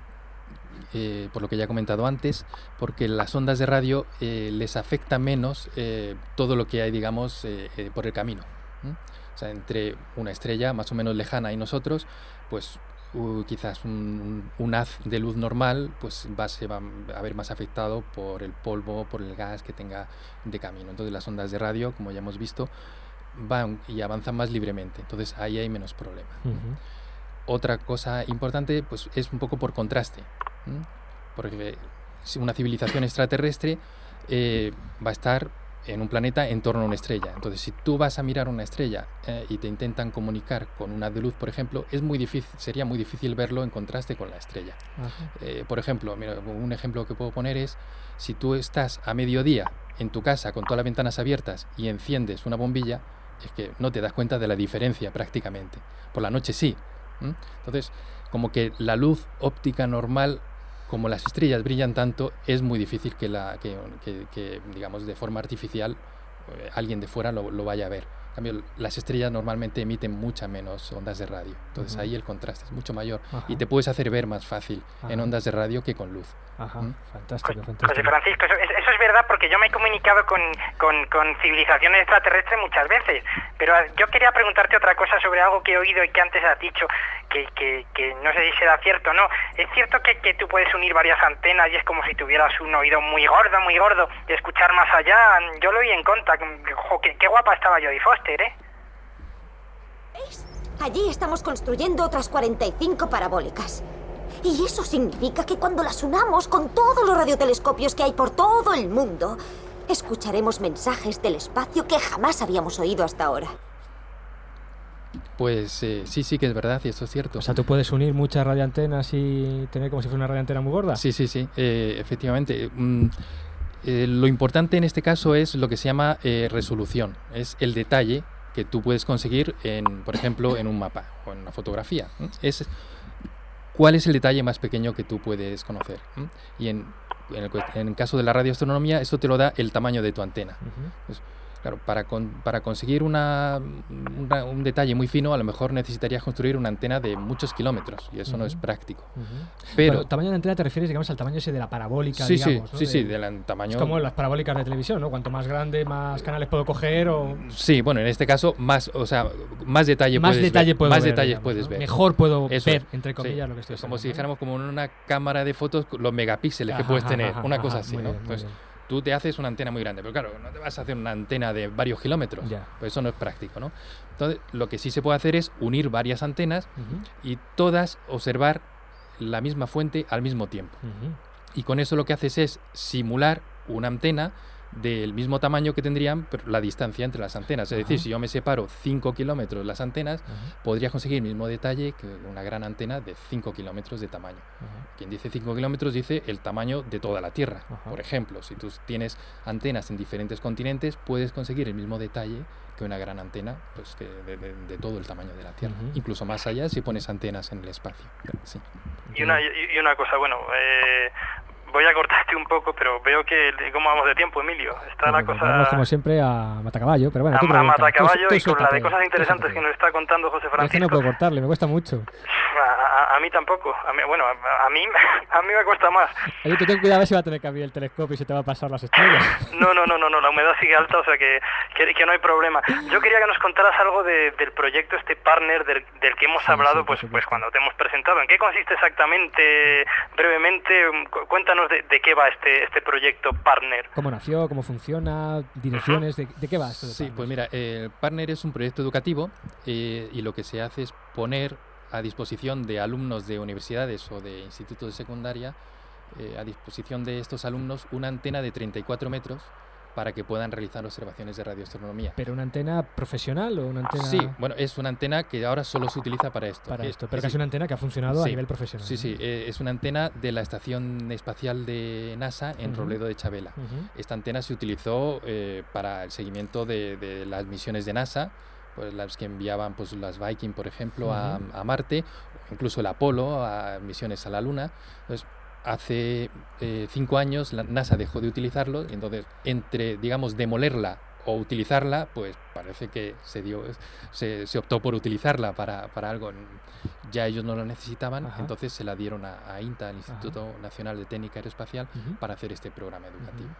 eh, por lo que ya he comentado antes, porque las ondas de radio eh, les afecta menos eh, todo lo que hay, digamos, eh, eh, por el camino. ¿m? O sea, entre una estrella más o menos lejana y nosotros, pues uh, quizás un, un haz de luz normal pues va, se va a ver más afectado por el polvo, por el gas que tenga de camino. Entonces las ondas de radio, como ya hemos visto, van y avanzan más libremente. Entonces ahí hay menos problema. Ujú. Otra cosa importante pues es un poco por contraste. ¿M? Porque una civilización extraterrestre eh, va a estar en un planeta en torno a una estrella. Entonces, si tú vas a mirar una estrella eh, y te intentan comunicar con una de luz, por ejemplo, es muy difícil, sería muy difícil verlo en contraste con la estrella. Eh, por ejemplo, mira, un ejemplo que puedo poner es si tú estás a mediodía en tu casa con todas las ventanas abiertas y enciendes una bombilla, es que no te das cuenta de la diferencia prácticamente. Por la noche sí. Entonces, como que la luz óptica normal, como las estrellas brillan tanto, es muy difícil que, la, que, digamos, de forma artificial eh, alguien de fuera lo vaya a ver. En cambio, las estrellas normalmente emiten mucha menos ondas de radio. Entonces ahí el contraste es mucho mayor. Ajá. Y te puedes hacer ver más fácil en ondas de radio que con luz. Ajá, ¿Mm? fantástico, José fantástico. Francisco, eso, eso es verdad porque yo me he comunicado con, con, con civilizaciones extraterrestres muchas veces, pero ah, yo quería preguntarte otra cosa sobre algo que he oído y que antes has dicho, que, que, que no sé si será cierto o no. ¿Es cierto que, que tú puedes unir varias antenas y es como si tuvieras un oído muy gordo, muy gordo, y escuchar más allá? Yo lo oí en conta, qué, qué guapa estaba Jodie Foster, ¿eh? Allí estamos construyendo otras 45 parabólicas. Y eso significa que cuando las unamos con todos los radiotelescopios que hay por todo el mundo, escucharemos mensajes del espacio que jamás habíamos oído hasta ahora. Pues eh, sí, sí que es verdad y eso es cierto. O sea, tú puedes unir muchas radioantenas y tener como si fuera una radioantena muy gorda. Sí, sí, sí, eh, efectivamente. Mm, eh, lo importante en este caso es lo que se llama eh, resolución, es el detalle que tú puedes conseguir, en, por ejemplo, en un mapa o en una fotografía. Es cuál es el detalle más pequeño que tú puedes conocer. Y en, en el, en el caso de la radioastronomía, esto te lo da el tamaño de tu antena. Pues, claro, para, con- para conseguir una, una- un detalle muy fino, a lo mejor necesitarías construir una antena de muchos kilómetros y eso no es práctico. Ujú. Pero, Bueno, tamaño de antena te refieres, digamos, al tamaño ese de la parabólica, sí, digamos, sí, ¿no? sí, sí, De- del tamaño. Es como las parabólicas de televisión, ¿no? Cuanto más grande, más canales puedo coger o Sí, bueno, en este caso más, o sea, más detalle más puedes detalle ver, puedo más ver, detalles digamos, puedes ¿no? ver. Mejor puedo Eso ver, entre sí. comillas, lo que estoy Es como si dijéramos como en una cámara de fotos los megapíxeles que puedes ajá, tener, ajá, una cosa así, ¿no? bien, Entonces. Tú te haces una antena muy grande, pero claro, no te vas a hacer una antena de varios kilómetros, pues eso no es práctico, ¿no? Entonces, lo que sí se puede hacer es unir varias antenas y todas observar la misma fuente al mismo tiempo. Y con eso lo que haces es simular una antena del mismo tamaño que tendrían pero la distancia entre las antenas. Es decir, si yo me separo 5 kilómetros las antenas, Ajá, podría conseguir el mismo detalle que una gran antena de 5 kilómetros de tamaño. ajá. Quien dice 5 kilómetros dice el tamaño de toda la Tierra. Ajá. Por ejemplo, si tú tienes antenas en diferentes continentes, puedes conseguir el mismo detalle que una gran antena pues, que de, de- de todo el tamaño de la Tierra. Incluso más allá si pones antenas en el espacio. Sí. Y una, y y una cosa, bueno, eh, voy a cortarte un poco, pero veo que cómo vamos de tiempo, Emilio. Está la Pues cosa Vamos como siempre a matacaballo, pero bueno, a, tú a pregunta, tú- matacaballo tú y con la de cosas interesantes que nos está contando José Yo es que no Francisco. puedo cortarle, me cuesta mucho. A, a- a mí tampoco. A mí, bueno, a, mí a mí me cuesta más. Oye, tú ten cuidado a ver si va a tener que abrir el telescopio y se te va a pasar las estrellas. No, no, no, no, no, la humedad sigue alta, o sea que, que, que no hay problema. Yo quería que nos contaras algo de- del proyecto, este partner del, del que hemos Sí, hablado, sí, pues, pues cuando te hemos presentado. ¿En qué consiste exactamente, brevemente? Um, de, de qué va este, este proyecto partner. ¿Cómo nació? ¿Cómo funciona? ¿Direcciones? ¿De, de qué va esto? de Sí, pues mira, el Partner es un proyecto educativo eh, y lo que se hace es poner a disposición de alumnos de universidades o de institutos de secundaria, eh, a disposición de estos alumnos una antena de 34 metros para que puedan realizar observaciones de radioastronomía. ¿Pero una antena profesional o una antena Sí, bueno, es una antena que ahora solo se utiliza para esto. para esto? Pero es que es una antena que ha funcionado a Sí. nivel profesional. Sí, sí, eh, es una antena de la Estación Espacial de NASA en Ujú. Robledo de Chabela. Esta antena se utilizó eh, para el seguimiento de, de las misiones de NASA, pues las que enviaban pues, las Viking, por ejemplo, a, a Marte, incluso el Apolo, a misiones a la Luna. Entonces, hace eh, cinco años la NASA dejó de utilizarlo, y entonces, entre, digamos, demolerla o utilizarla, pues parece que se dio, se, se optó por utilizarla para, para algo. Ya ellos no lo necesitaban, Ajá. entonces se la dieron a, a INTA, al Instituto Nacional de Técnica Aeroespacial, para hacer este programa educativo.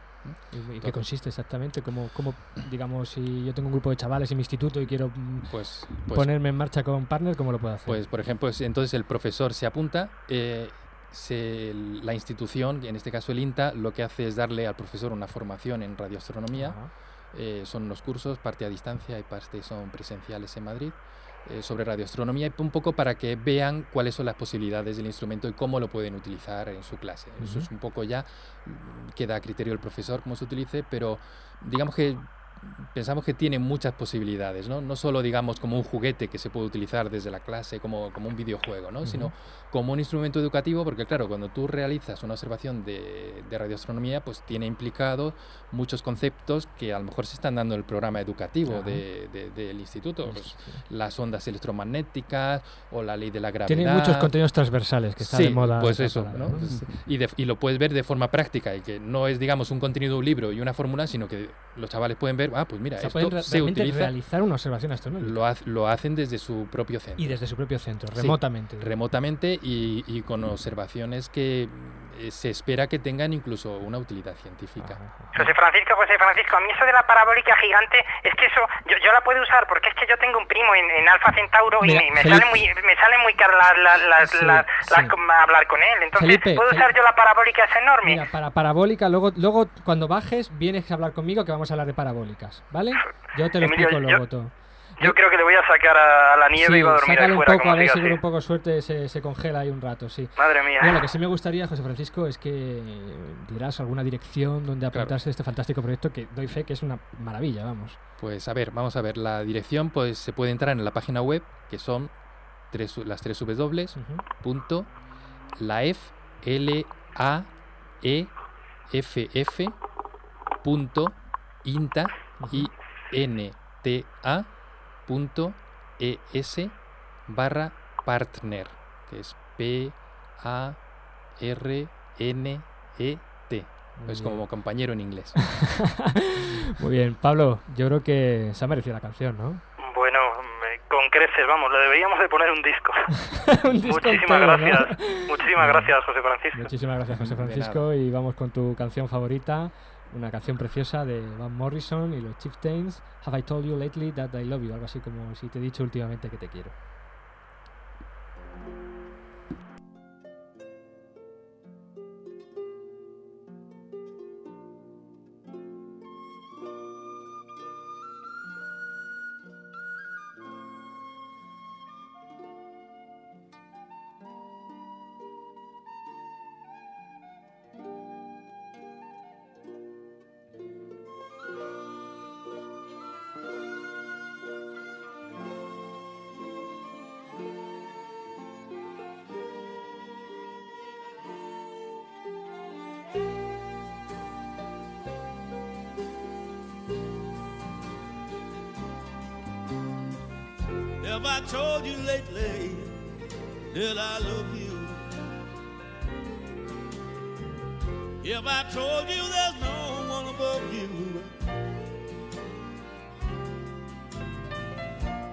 ¿Y- ¿Y qué Entonces- consiste exactamente? ¿Cómo, cómo, digamos, si yo tengo un grupo de chavales en mi instituto y quiero mm, Pues, pues, ponerme en marcha con Partner, ¿cómo lo puedo hacer? pues, por ejemplo, es- entonces el profesor se apunta, eh, se- la institución, en este caso el INTA, lo que hace es darle al profesor una formación en radioastronomía. Eh, son unos cursos, parte a distancia y parte son presenciales en Madrid, eh, sobre radioastronomía, y un poco para que vean cuáles son las posibilidades del instrumento y cómo lo pueden utilizar en su clase. Eso es un poco ya, mm, queda a criterio del profesor cómo se utilice, pero digamos que pensamos que tiene muchas posibilidades, ¿no? No solo, digamos, como un juguete que se puede utilizar desde la clase, como, como un videojuego, ¿no? Sino como un instrumento educativo, porque claro, cuando tú realizas una observación de, de radioastronomía, pues tiene implicado muchos conceptos que a lo mejor se están dando en el programa educativo de- de- del instituto. Pues, las ondas electromagnéticas o la ley de la gravedad. Tiene muchos contenidos transversales que está Sí, de moda. pues eso, ¿no? Pues, y, y lo puedes ver de forma práctica y que no es, digamos, un contenido de un libro y una fórmula, sino que los chavales pueden ver ah, pues mira, O sea, esto pueden se utiliza, realizar una observación astronómica. lo, haz- lo hacen desde su propio centro. Y desde su propio centro, Sí, remotamente. remotamente y, y con observaciones que se espera que tengan incluso una utilidad científica. José Francisco, José Francisco, a mí eso de la parabólica gigante, es que eso, yo, yo la puedo usar porque es que yo tengo un primo en, en Alfa Centauro Mira, y me, me Felipe- sale muy, me sale muy caro la, la- la- Sí, la- sí. la- com- hablar con él. Entonces, Felipe, ¿puedo usar yo la parabólica esa enorme? Mira, para parabólica, luego, luego cuando bajes, vienes a hablar conmigo que vamos a hablar de parabólicas, ¿vale? Yo te lo Emilio, explico yo- luego todo. Yo creo que le voy a sacar a, la nieve Sí, y va a dormir ahí un poco, a ver si con un poco de suerte se, se congela ahí un rato, sí. Madre mía. Mira, lo que sí me gustaría, José Francisco, es que dirás alguna dirección donde Claro. apuntarse a este fantástico proyecto que doy fe que es una maravilla, vamos. Pues a ver, vamos a ver, la dirección pues se puede entrar en la página web que son tres, las tres W punto laef, L A E F F punto inta I N T A punto E S barra partner que es P A R N E T Muy es bien. como compañero en inglés Muy bien, Pablo, yo creo que se ha merecido la canción, ¿no? Bueno, me- con creces, vamos, le deberíamos de poner un disco. Un disco Muchísimas entero, ¿no? gracias. Muchísimas Bueno. gracias, José Francisco. Muchísimas gracias, José Francisco. Y vamos con tu canción favorita, una canción preciosa de Van Morrison y los Chieftains. Have I told you lately that I love you? Algo así como si te he dicho últimamente que te quiero. Have I told you lately that I love you? Have I told you there's no one above you?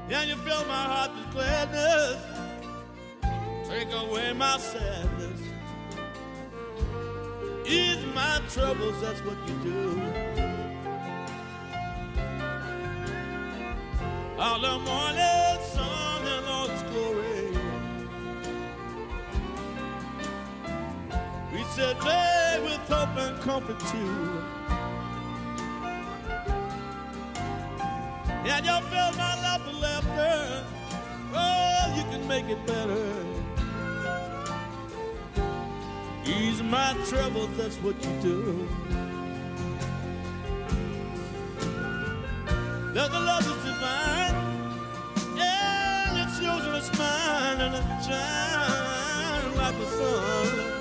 And you fill my heart with gladness, take away my sadness, ease my troubles, that's what you do. All the morning said, "Babe, with hope and comfort too." And you fill my life with laughter. Oh, you can make it better. Ease my troubles, that's what you do. That the love is divine, and it shows in a smile and it shines like the sun.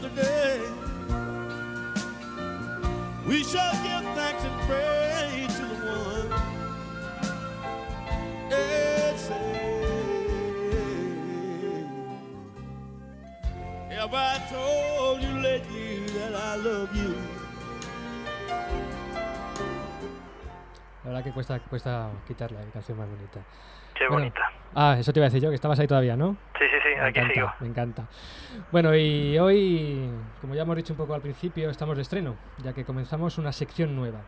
The day, we shall give thanks and praise to the one. And say, Have I told you lately that I love you? La verdad que cuesta, cuesta quitarla, la canción más bonita. Qué Bueno, bonita. Ah, eso te iba a decir yo, que estabas ahí todavía, ¿no? Sí, sí, sí, Me aquí encanta, sigo. me encanta. Bueno, y hoy, como ya hemos dicho un poco al principio, estamos de estreno, ya que comenzamos una sección nueva.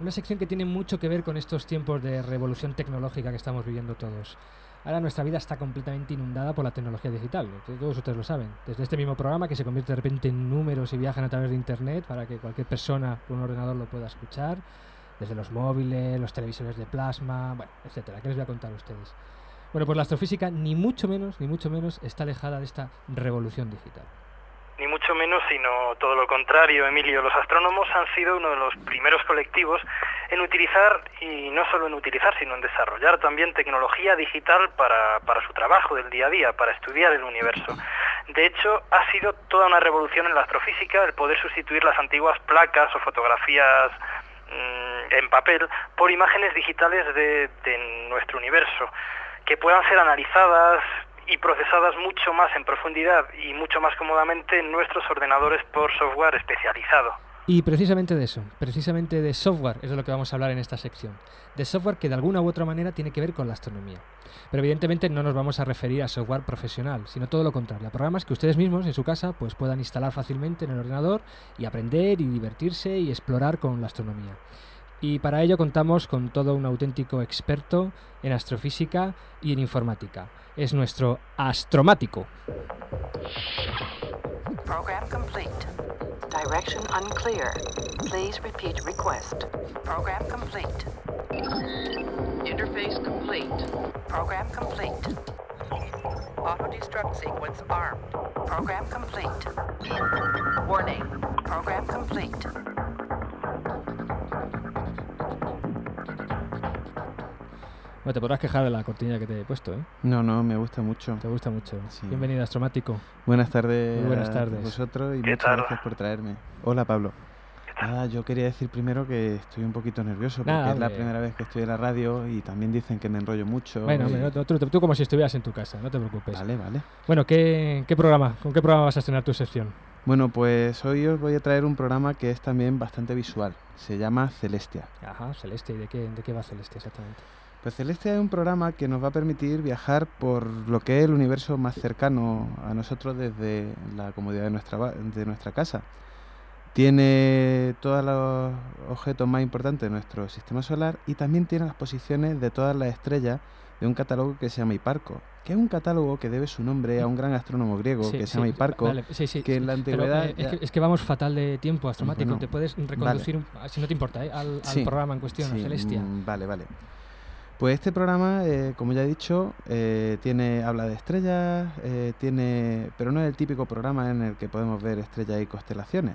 Una sección que tiene mucho que ver con estos tiempos de revolución tecnológica que estamos viviendo todos. Ahora nuestra vida está completamente inundada por la tecnología digital, todos ustedes lo saben. Desde este mismo programa que se convierte de repente en números y viajan a través de Internet para que cualquier persona con un ordenador lo pueda escuchar, desde los móviles, los televisores de plasma, bueno, etcétera. ¿Qué les voy a contar a ustedes? Bueno, pues la astrofísica ni mucho menos, ni mucho menos está alejada de esta revolución digital. Ni mucho menos, sino todo lo contrario, Emilio. Los astrónomos han sido uno de los primeros colectivos en utilizar, y no solo en utilizar, sino en desarrollar también tecnología digital para, para su trabajo del día a día, para estudiar el universo. De hecho, ha sido toda una revolución en la astrofísica el poder sustituir las antiguas placas o fotografías mm, en papel por imágenes digitales de, de nuestro universo, que puedan ser analizadas y procesadas mucho más en profundidad y mucho más cómodamente en nuestros ordenadores por software especializado. Y precisamente de eso, precisamente de software es de lo que vamos a hablar en esta sección. De software que de alguna u otra manera tiene que ver con la astronomía. Pero evidentemente no nos vamos a referir a software profesional, sino todo lo contrario, a programas que ustedes mismos en su casa pues puedan instalar fácilmente en el ordenador y aprender y divertirse y explorar con la astronomía. Y para ello contamos con todo un auténtico experto en astrofísica y en informática. Es nuestro astromático. Program complete. Direction unclear. Please repeat request. Program complete. Interface complete. Program complete. Auto-destruct sequence armed. Program complete. Warning. Program complete. Bueno, te podrás quejar de la cortina que te he puesto, ¿eh? No, no, me gusta mucho. Te gusta mucho. Sí. Bienvenido, astromático. Buenas tardes, Muy buenas a tardes. vosotros y ¿Qué muchas tal? gracias por traerme. Hola, Pablo. Ah, yo quería decir primero que estoy un poquito nervioso porque Nada, es la primera vez que estoy en la radio y también dicen que me enrollo mucho. Bueno, y- hombre, no, tú, tú- tú como si estuvieras en tu casa, no te preocupes. Vale, vale. Bueno, ¿qué, qué programa? ¿Con qué programa vas a estrenar tu sección? Bueno, pues hoy os voy a traer un programa que es también bastante visual. Se llama Celestia. Ajá, Celeste. ¿Y de qué, de qué va Celeste exactamente? Pues Celestia es un programa que nos va a permitir viajar por lo que es el universo más cercano a nosotros desde la comodidad de nuestra, de nuestra casa. Tiene todos los objetos más importantes de nuestro sistema solar y también tiene las posiciones de todas las estrellas de un catálogo que se llama Hiparco, que es un catálogo que debe su nombre a un gran astrónomo griego Sí, que se sí, llama Hiparco, vale, sí, que en la Pero, antigüedad... eh, es, que, es que vamos fatal de tiempo, astromático. Bueno, ¿Te puedes reconducir, un- si no te importa, eh, al, al programa en cuestión, a Celestia? mm, Vale, vale. Pues este programa, eh, como ya he dicho, eh, tiene habla de estrellas, tiene, pero no es el típico programa en el que podemos ver estrellas y constelaciones.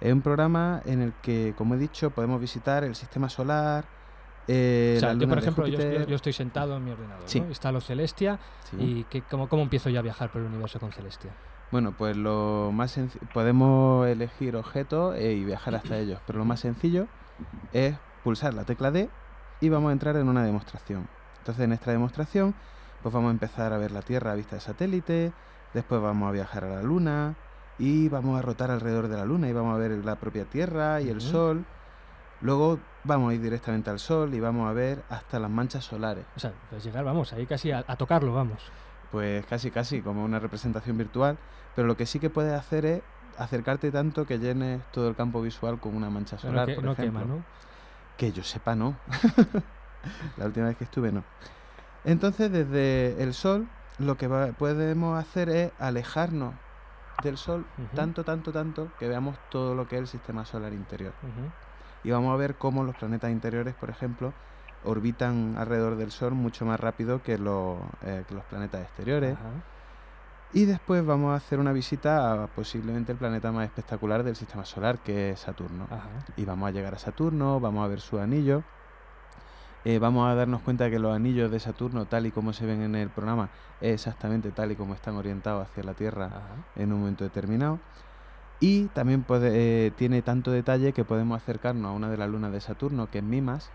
Es un programa en el que, como he dicho, podemos visitar el sistema solar. Eh, o sea, yo, por ejemplo, yo, yo- Júpiter. yo estoy sentado en mi ordenador, Sí. ¿no? Instalo Celestia Sí. y que, ¿cómo, ¿cómo empiezo yo a viajar por el universo con Celestia? Bueno, pues lo más sencillo, podemos elegir objetos eh, y viajar hasta ellos, pero lo más sencillo es pulsar la tecla D y vamos a entrar en una demostración. Entonces en esta demostración pues vamos a empezar a ver la Tierra a vista de satélite, después vamos a viajar a la Luna y vamos a rotar alrededor de la Luna y vamos a ver la propia Tierra y el. Sol. Luego vamos a ir directamente al Sol y vamos a ver hasta las manchas solares. O sea, pues llegar, vamos, ahí casi a, a tocarlo, vamos. Pues casi casi como una representación virtual, pero lo que sí que puedes hacer es acercarte tanto que llenes todo el campo visual con una mancha solar, que- por no ejemplo. quema, ¿no? Que yo sepa, no. La última vez que estuve, no. Entonces, desde el Sol, lo que va- podemos hacer es alejarnos del Sol tanto, tanto, tanto, que veamos todo lo que es el sistema solar interior. Ujú. Y vamos a ver cómo los planetas interiores, por ejemplo, orbitan alrededor del Sol mucho más rápido que los, eh, que los planetas exteriores. Ajá. Y después vamos a hacer una visita a posiblemente el planeta más espectacular del sistema solar, que es Saturno. Ajá. Y vamos a llegar a Saturno, vamos a ver su anillo. eh, vamos a darnos cuenta que los anillos de Saturno, tal y como se ven en el programa, es exactamente tal y como están orientados hacia la Tierra Ajá. en un momento determinado. Y también eh, tiene tanto detalle que podemos acercarnos a una de las lunas de Saturno, que es Mimas.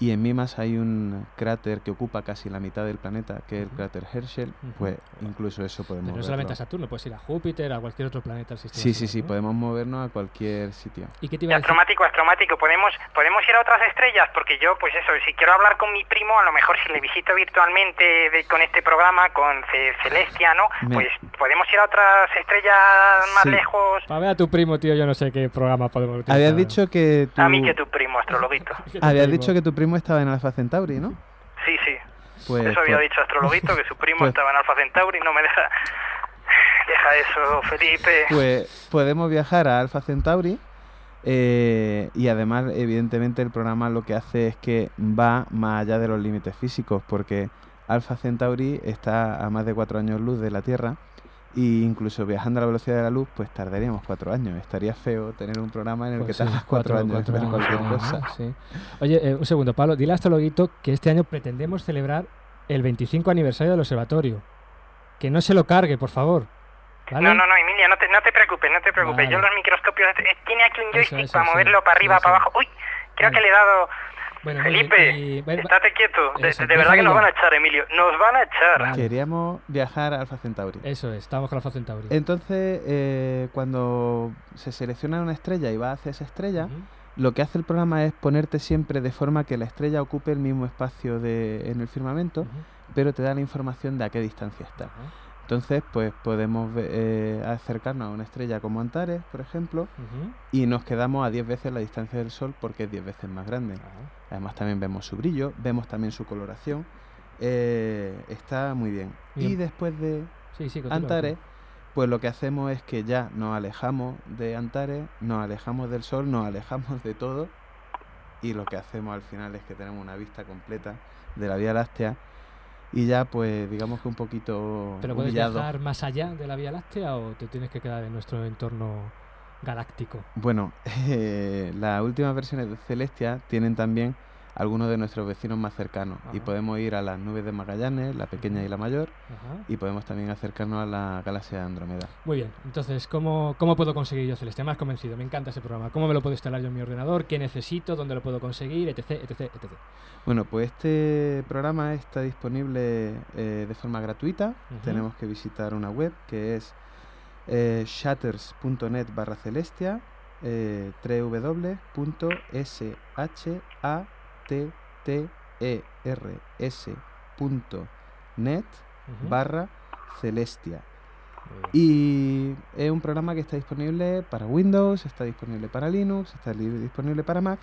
Y en Mimas hay un cráter que ocupa casi la mitad del planeta, que es el cráter Herschel. Pues incluso eso podemos Pero no verlo. solamente a Saturno, puedes ir a Júpiter, a cualquier otro planeta del sistema Sí, sí, solar, sí, ¿no? podemos movernos a cualquier sitio. ¿Y qué te iba a decir? Astromático, astromático, podemos, podemos ir a otras estrellas porque yo, pues eso, si quiero hablar con mi primo, a lo mejor si le visito virtualmente de- con este programa, con Ce- Celestia, ¿no? Me- Pues podemos ir a otras estrellas más Sí. lejos. A ver a tu primo, tío, yo no sé qué programa podemos utilizar. Habías dicho que tu... A mí que tu primo, astrologuito. Habías primo. dicho que tu primo estaba en Alpha Centauri, ¿no? Sí, sí. Pues, eso había pues- dicho Astrologuito, que su primo pues- estaba en Alfa Centauri, no me deja... Deja eso, Felipe. pues podemos viajar a Alpha Centauri eh, y además, evidentemente, el programa lo que hace es que va más allá de los límites físicos porque Alpha Centauri está a más de cuatro años luz de la Tierra e incluso viajando a la velocidad de la luz, pues tardaríamos cuatro años. Estaría feo tener un programa en el Pues que sí, tardas cuatro, años cuatro en ver años, cualquier cosa. Sí. Oye, eh, un segundo, Pablo. Dile a Astrologuito que este año pretendemos celebrar el 25 aniversario del observatorio. Que no se lo cargue, por favor. ¿Vale? No, no, no, Emilia, no te, no te preocupes, no te preocupes. Vale. Yo los microscopios... eh, Tiene aquí un joystick eso, para sí. moverlo para arriba, para abajo. Uy, creo Vale. que le he dado... Bueno, Felipe, y- bueno, estate quieto. De, Eso, de verdad que nos van a echar, Emilio. Nos van a echar. Vale. Queríamos viajar a Alfa Centauri. Eso es, estamos con Alfa Centauri. Entonces, eh, cuando se selecciona una estrella y va hacia esa estrella, lo que hace el programa es ponerte siempre de forma que la estrella ocupe el mismo espacio de, en el firmamento, pero te da la información de a qué distancia está. Entonces, pues podemos eh, acercarnos a una estrella como Antares, por ejemplo, y nos quedamos a 10 veces la distancia del Sol porque es 10 veces más grande. Además también vemos su brillo, vemos también su coloración. eh, está muy bien. Y después de Sí, sí, continúa. Antares, pues lo que hacemos es que ya nos alejamos de Antares, nos alejamos del Sol, nos alejamos de todo y lo que hacemos al final es que tenemos una vista completa de la Vía Láctea y ya pues digamos que un poquito ¿Pero puedes humillado. viajar más allá de la Vía Láctea o te tienes que quedar en nuestro entorno galáctico? Bueno, eh, las últimas versiones de Celestia tienen también algunos de nuestros vecinos más cercanos y podemos ir a las nubes de Magallanes, la pequeña y la mayor, Ajá. y podemos también acercarnos a la galaxia de Andrómeda. Muy bien, entonces, ¿cómo, ¿cómo puedo conseguir yo Celeste? Has convencido, me encanta ese programa. ¿Cómo me lo puedo instalar yo en mi ordenador? ¿Qué necesito? ¿Dónde lo puedo conseguir? Etc, etc, etc. Bueno, pues este programa está disponible eh, de forma gratuita. Tenemos que visitar una web que es eh, shatters.net barra celestia, eh, www.shaters.net Ujú. barra celestia. Y es un programa que está disponible para Windows, está disponible para Linux, está disponible para Mac.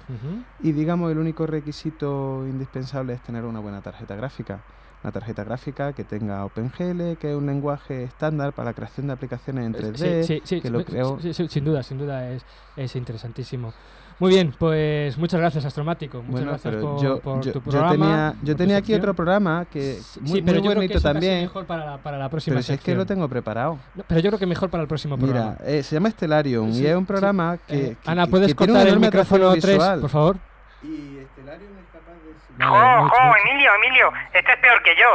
Y digamos, el único requisito indispensable es tener una buena tarjeta gráfica. Una tarjeta gráfica que tenga OpenGL, que es un lenguaje estándar para la creación de aplicaciones en 3D, Sí, sí, sí, que lo sí, sin duda, sin duda es, es interesantísimo. Muy bien, pues muchas gracias, Astromático. Muchas Bueno, gracias por, yo, por yo- tu yo programa. tenía, yo tenía aquí otro programa que Sí, muy, pero muy yo creo que bonito eso casi también, mejor para la, para la próxima pero si es que lo tengo preparado. No, pero yo creo que mejor para el próximo programa. Mira, eh, se llama Stellarium Sí, y es un sí. programa que, Eh, que- Ana, que- ¿puedes que cortar el micrófono atractivo 3, visual. por favor? Y Stellarium es capaz de... Vale, ¡Oh, mucho, oh, mucho. Emilio, Emilio! Este es peor que yo.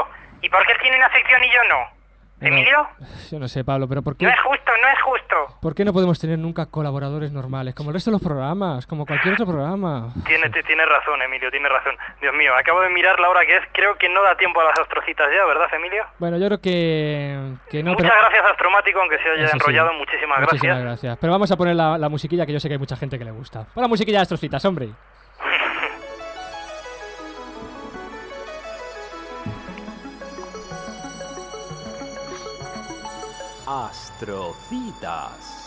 ¿Y por qué él tiene una sección y yo no? ¿Emilio? Yo no sé, Pablo, pero ¿por qué, No es justo, no es justo. ¿por qué no podemos tener nunca colaboradores normales? Como el resto de los programas, como cualquier otro programa. Tiene, tiene razón, Emilio, tiene razón. Dios mío, acabo de mirar la hora que es. Creo que no da tiempo a las astrocitas ya, ¿verdad, Emilio? Bueno, yo creo que, que no, Muchas pero... gracias, Astromático, aunque se haya Eso sí. enrollado. Muchísimas, Muchísimas gracias. gracias. Pero vamos a poner la, la musiquilla que yo sé que hay mucha gente que le gusta. Pon la musiquilla de Astrocitas, hombre. Astrocitas.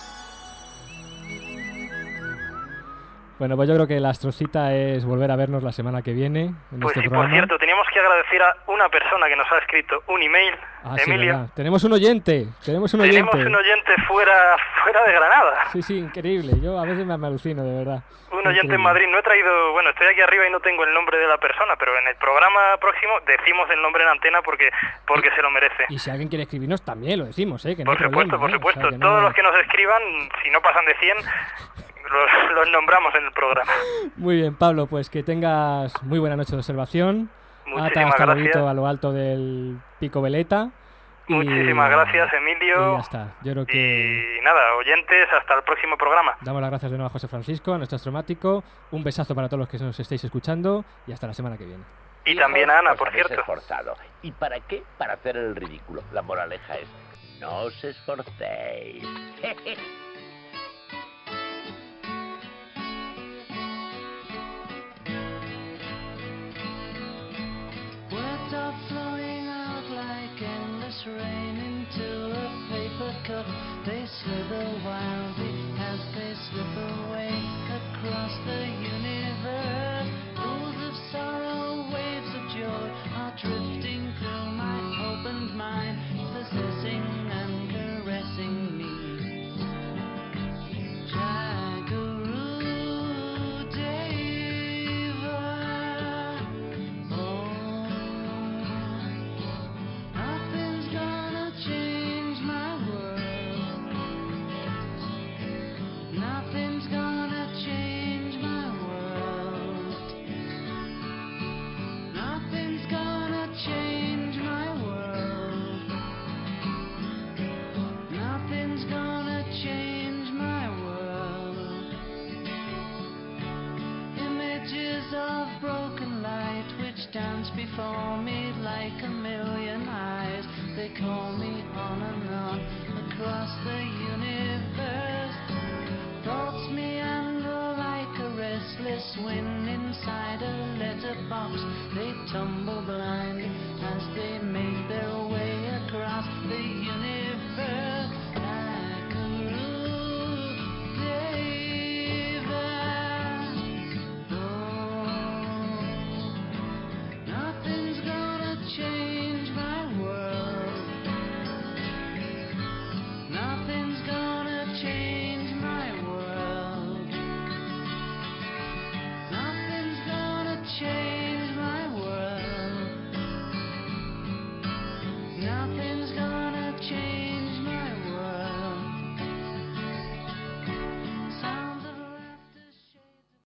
Bueno, pues yo creo que la astrocita es volver a vernos la semana que viene en Pues este sí, por programa. cierto, teníamos que agradecer a una persona que nos ha escrito un email, Ah, sí, verdad. Tenemos un oyente, tenemos un Tenemos oyente. un oyente fuera, fuera de Granada. Sí, sí, increíble. Yo a veces me, alucino, de verdad. Un oyente en. Madrid. No he traído, bueno, estoy aquí arriba y no tengo el nombre de la persona, pero en el programa próximo decimos el nombre en antena porque, porque se lo merece. Y si alguien quiere escribirnos, también lo decimos, ¿eh? Que Por supuesto, problema, por ¿eh? O sea, supuesto. no- Todos los que nos escriban, si no pasan de 100, los, los nombramos en el programa. Muy bien, Pablo, pues que tengas muy buena noche de observación. Muchísimas Ata hasta gracias. a lo alto del pico veleta. y- Muchísimas gracias, Y Emilio. ya está. Yo creo que Y nada, oyentes, hasta el próximo programa. damos las gracias de nuevo a José Francisco, a nuestro astromático. Un besazo para todos los que nos estéis escuchando y hasta la semana que viene. Y también a Ana, por cierto. esforzado. ¿Y para qué? Para hacer el ridículo. La moraleja es, no os esforcéis. rain into a paper cup. They slither wildly as they slip away across the